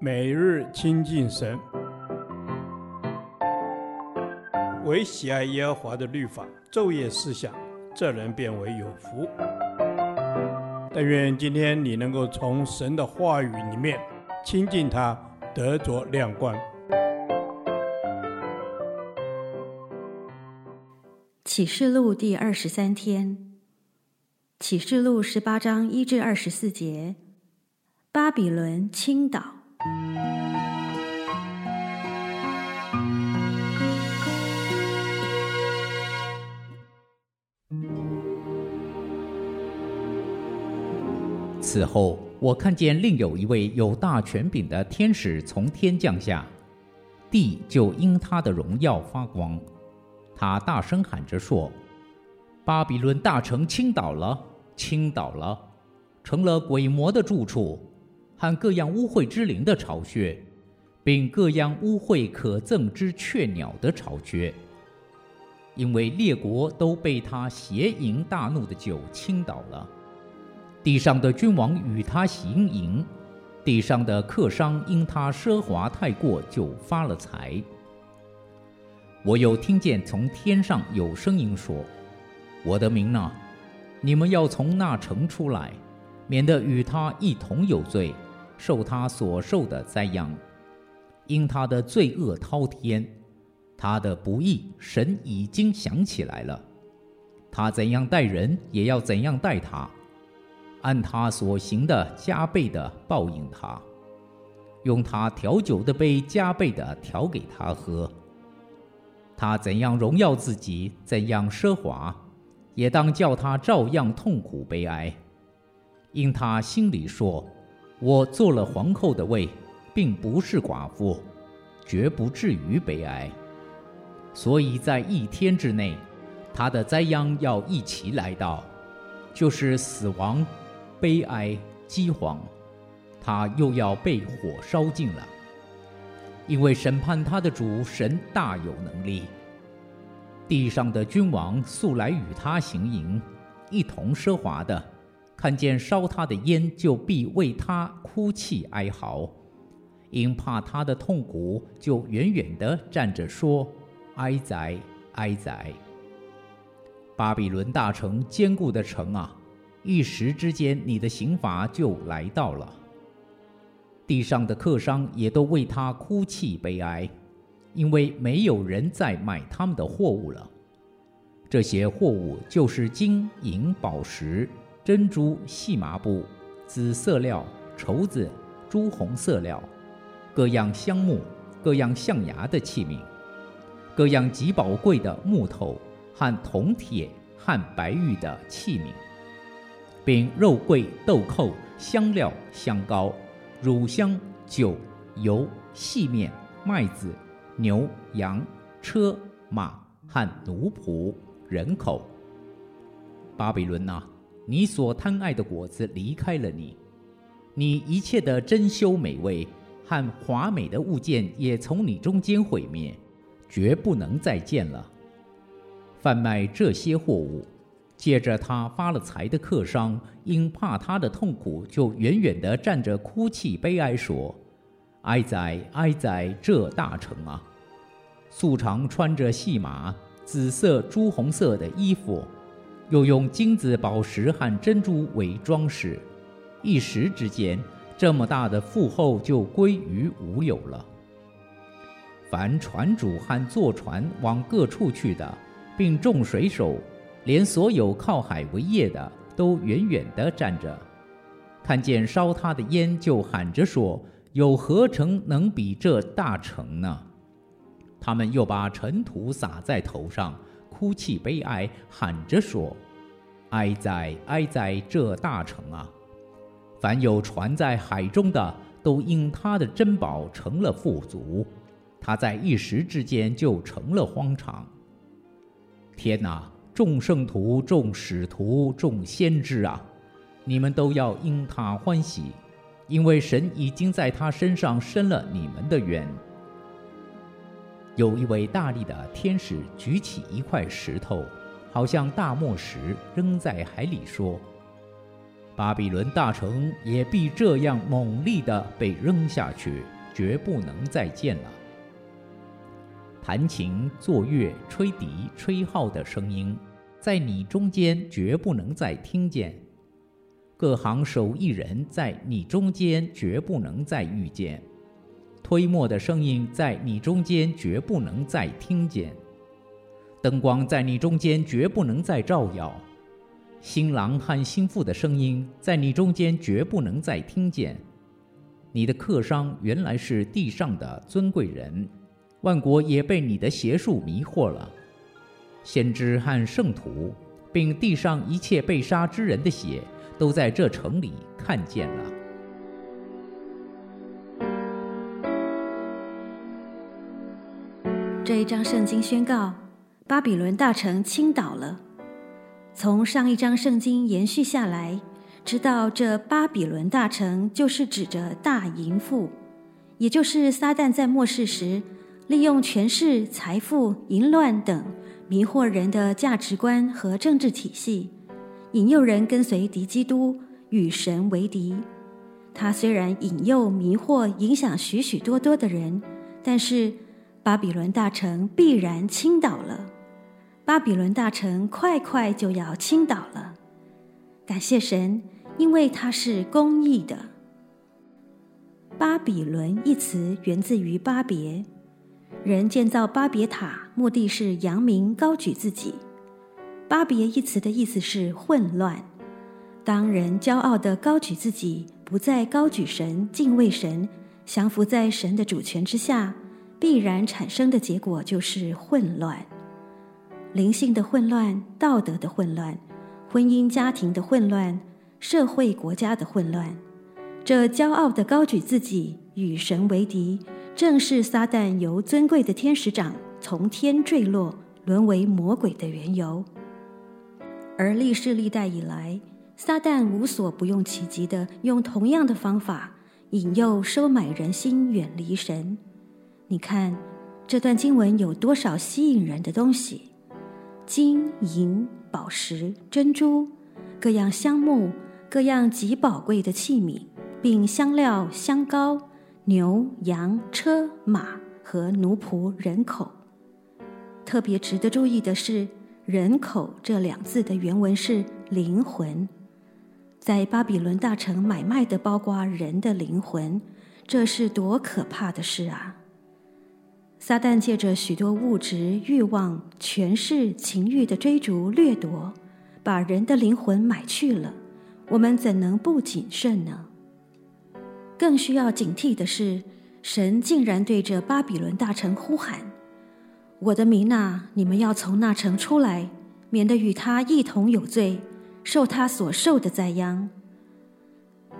每日亲近神，唯喜爱耶和华的律法，昼夜思想，这人便为有福。但愿今天你能够从神的话语里面亲近他，得着亮光。启示录第二十三天，启示录十八章一至二十四节，巴比伦倾倒。此后，我看见另有一位有大权柄的天使从天降下，地就因他的荣耀发光。他大声喊着说：“巴比伦大城倾倒了，倾倒了，成了鬼魔的住处，和各样污秽之灵的巢穴，并各样污秽可憎之雀鸟的巢穴。因为列国都被他邪淫大怒的酒倾倒了，地上的君王与他行淫，地上的客商因他奢华太过就发了财。”我又听见从天上有声音说：“我的民哪，你们要从那城出来，免得与他一同有罪，受他所受的灾殃。因他的罪恶滔天，他的不义，神已经想起来了。他怎样待人，也要怎样待他，按他所行的加倍的报应他，用他调酒的杯加倍的调给他喝。”他怎样荣耀自己，怎样奢华，也当叫他照样痛苦悲哀。因他心里说：“我做了皇后的位，并不是寡妇，绝不至于悲哀。”所以在一天之内，他的灾殃要一起来到，就是死亡、悲哀、饥荒，他又要被火烧尽了。因为审判他的主神大有能力，地上的君王素来与他行淫，一同奢华的，看见烧他的烟，就必为他哭泣哀嚎，因怕他的痛苦，就远远地站着说：哀哉，哀哉！巴比伦大城坚固的城啊，一时之间，你的刑罚就来到了。地上的客商也都为他哭泣悲哀，因为没有人再买他们的货物了。这些货物就是金银宝石、珍珠、细麻布、紫色料、绸子、朱红色料，各样香木、各样象牙的器皿，各样极宝贵的木头和铜铁和白玉的器皿，并肉桂、豆蔻、香料、香膏。乳香、酒、油、细面、麦子、牛、羊、车、马和奴仆、人口。巴比伦呐，你所贪爱的果子离开了你，你一切的珍馐美味和华美的物件也从你中间毁灭，绝不能再见了。贩卖这些货物。借着他发了财的客商，因怕他的痛苦，就远远地站着哭泣悲哀，说：“哀哉，哀哉！这大城啊！素常穿着细麻、紫色、朱红色的衣服，又用金子、宝石和珍珠为装饰，一时之间，这么大的富厚就归于无有了。凡船主和坐船往各处去的，并众水手。”连所有靠海为业的都远远地站着，看见烧他的烟，就喊着说：“有何城能比这大城呢？”他们又把尘土撒在头上，哭泣悲哀，喊着说：“哀哉，哀哉！这大城啊！凡有船在海中的，都因他的珍宝成了富足，他在一时之间就成了荒场。天哪！”众圣徒、众使徒、众先知啊，你们都要因他欢喜，因为神已经在他身上伸了你们的冤。有一位大力的天使举起一块石头，好像大磨石，扔在海里，说：“巴比伦大城也必这样猛力地被扔下去，绝不能再见了。弹琴、作乐、吹笛、吹号的声音，在你中间绝不能再听见。各行手艺人在你中间绝不能再遇见。推磨的声音在你中间绝不能再听见。灯光在你中间绝不能再照耀。新郎和新妇的声音在你中间绝不能再听见。你的客商原来是地上的尊贵人，万国也被你的邪术迷惑了。先知和圣徒，并地上一切被杀之人的血，都在这城里看见了。这一章圣经宣告，巴比伦大城倾倒了。从上一章圣经延续下来，知道这巴比伦大城就是指着大淫妇，也就是撒旦在末世时利用权势、财富、淫乱等迷惑人的价值观和政治体系，引诱人跟随敌基督，与神为敌。他虽然引诱、迷惑、影响许许多多的人，但是巴比伦大城必然倾倒了。巴比伦大城快快就要倾倒了，感谢神，因为他是公义的。巴比伦一词源自于巴别，人建造巴别塔，目的是扬名高举自己。巴别一词的意思是混乱。当人骄傲地高举自己，不再高举神、敬畏神，降服在神的主权之下，必然产生的结果就是混乱。灵性的混乱、道德的混乱、婚姻家庭的混乱、社会国家的混乱，这骄傲的高举自己与神为敌，正是撒旦由尊贵的天使长从天坠落，沦为魔鬼的缘由。而历世历代以来，撒旦无所不用其极地用同样的方法引诱、收买人心，远离神。你看这段经文有多少吸引人的东西？金银宝石珍珠，各样香木，各样极宝贵的器皿，并香料香膏、牛羊车马和奴仆人口。特别值得注意的是，“人口”这两字的原文是灵魂，在巴比伦大城买卖的包括人的灵魂，这是多可怕的事啊！撒旦借着许多物质欲望、权势、情欲的追逐掠夺，把人的灵魂买去了。我们怎能不谨慎呢？更需要警惕的是，神竟然对着巴比伦大城呼喊：“我的民哪，你们要从那城出来，免得与他一同有罪，受他所受的灾殃。”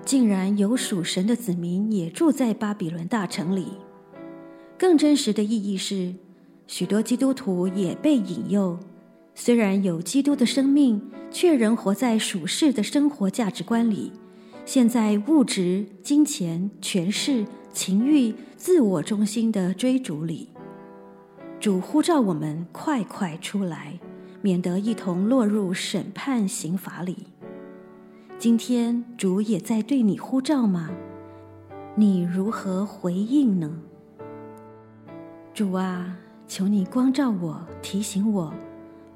竟然有属神的子民也住在巴比伦大城里。更真实的意义是，许多基督徒也被引诱，虽然有基督的生命，却仍活在属世的生活价值观里，陷在物质、金钱、权势、情欲、自我中心的追逐里。主呼召我们快快出来，免得一同落入审判刑罚里。今天主也在对你呼召吗？你如何回应呢？主啊，求你光照我，提醒我，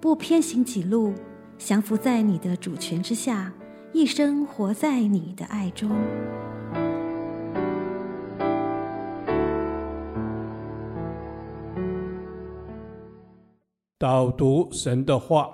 不偏行己路，降服在你的主权之下，一生活在你的爱中。导读神的话，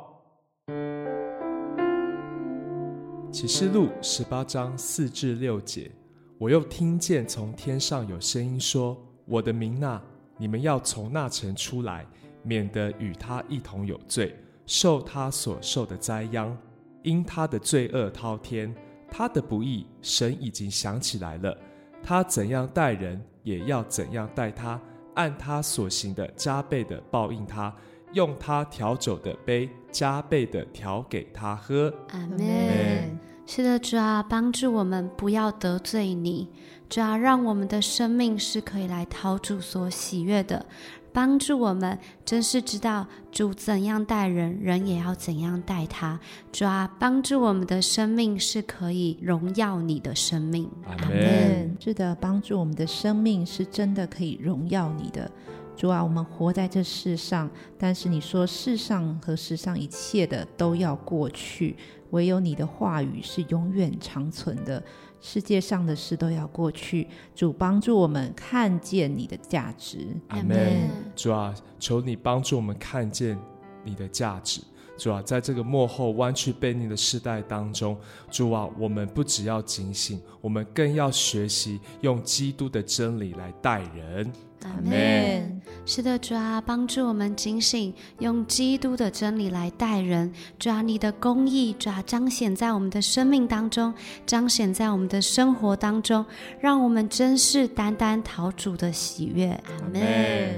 启示录十八章四至六节，我又听见从天上有声音说：“我的民哪。”你们要从那城出来，免得与他一同有罪，受他所受的灾殃。因他的罪恶滔天，他的不义，神已经想起来了。他怎样待人，也要怎样待他，按他所行的加倍的报应他，用他调酒的杯加倍的调给他喝。阿门。是的，主啊，帮助我们不要得罪你。主啊，让我们的生命是可以来讨主所喜悦的，帮助我们，真是知道主怎样待人，人也要怎样待他。主啊，帮助我们的生命是可以荣耀你的生命。阿阿门。是的，帮助我们的生命是真的可以荣耀你的。主啊，我们活在这世上，但是你说世上和世上一切的都要过去，唯有你的话语是永远长存的。世界上的事都要过去，主帮助我们看见你的价值。阿门。主啊，求你帮助我们看见你的价值。主啊，在这个幕后弯曲背逆的时代当中，主啊，我们不只要警醒，我们更要学习用基督的真理来待人。阿门。是的，主啊，帮助我们警醒，用基督的真理来待人。主啊，你的公义，主啊，彰显在我们的生命当中，彰显在我们的生活当中，让我们真是单单讨主的喜悦。阿门。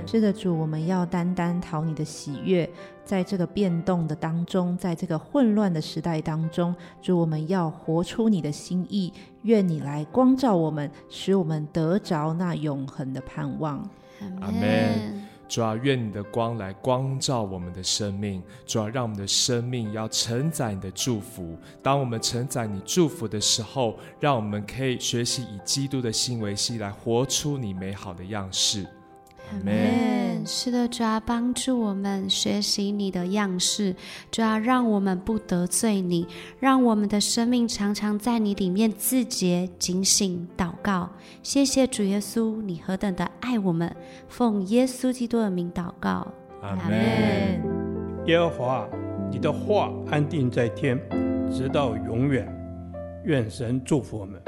是的，主，我们要单单讨你的喜悦。在这个变动的当中，在这个混乱的时代当中，主，我们要活出你的心意。愿你来光照我们，使我们得着那永恒的盼望。阿门。主啊，愿你的光来光照我们的生命。主啊，让我们的生命要承载你的祝福。当我们承载你祝福的时候，让我们可以学习以基督的心为心，来活出你美好的样式。阿门。是的，主啊，帮助我们学习你的样式，主啊，让我们不得罪你，让我们的生命常常在你里面自洁、警醒、祷告。谢谢主耶稣，你何等的爱我们，奉耶稣基督的名祷告。阿门。耶和华，你的话安定在天，直到永远。愿神祝福我们。